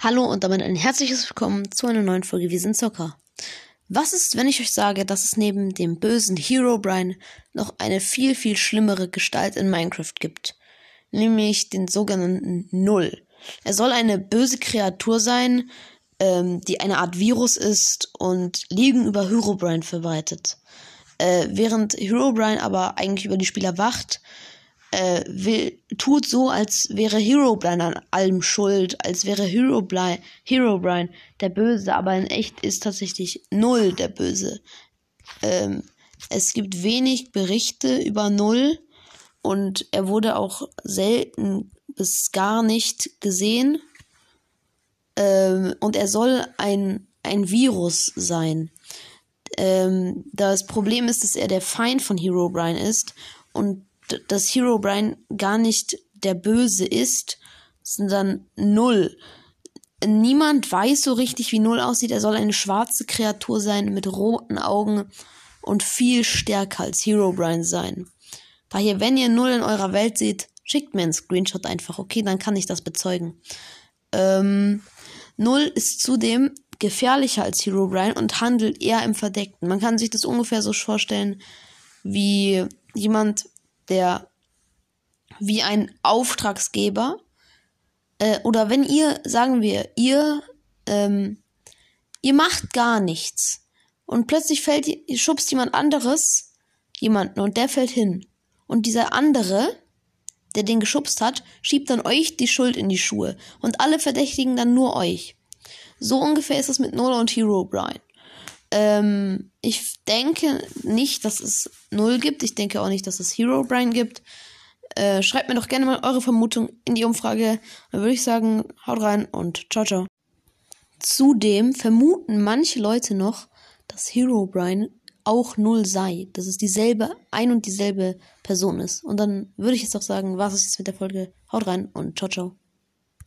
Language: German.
Hallo und damit ein herzliches Willkommen zu einer neuen Folge Wir sind Zocker. Was ist, wenn ich euch sage, dass es neben dem bösen Hero Brian noch eine viel, viel schlimmere Gestalt in Minecraft gibt? Nämlich den sogenannten Null. Er soll eine böse Kreatur sein, ähm, die eine Art Virus ist und Lügen über Hero Brian verbreitet. Äh, während Hero Brian aber eigentlich über die Spieler wacht, äh, will, tut so, als wäre Herobrine an allem schuld, als wäre Herobrine, Herobrine der Böse, aber in echt ist tatsächlich Null der Böse. Ähm, es gibt wenig Berichte über Null und er wurde auch selten bis gar nicht gesehen. Ähm, und er soll ein, ein Virus sein. Ähm, das Problem ist, dass er der Feind von Herobrine ist und dass Hero Brian gar nicht der Böse ist, sondern Null. Niemand weiß so richtig, wie Null aussieht. Er soll eine schwarze Kreatur sein mit roten Augen und viel stärker als Hero Brian sein. Daher, wenn ihr Null in eurer Welt seht, schickt mir einen Screenshot einfach, okay? Dann kann ich das bezeugen. Ähm, Null ist zudem gefährlicher als Hero Brian und handelt eher im Verdeckten. Man kann sich das ungefähr so vorstellen, wie jemand der wie ein Auftragsgeber äh, oder wenn ihr, sagen wir, ihr ähm, ihr macht gar nichts und plötzlich fällt schubst jemand anderes jemanden und der fällt hin und dieser andere der den geschubst hat, schiebt dann euch die Schuld in die Schuhe und alle verdächtigen dann nur euch. So ungefähr ist es mit Nola und Hero Brian. Ähm, ich denke nicht, dass es Null gibt. Ich denke auch nicht, dass es Hero Brian gibt. Äh, schreibt mir doch gerne mal eure Vermutung in die Umfrage. Dann würde ich sagen, haut rein und ciao, ciao. Zudem vermuten manche Leute noch, dass Hero Brian auch Null sei. Dass es dieselbe, ein und dieselbe Person ist. Und dann würde ich jetzt auch sagen, was ist jetzt mit der Folge? Haut rein und ciao, ciao.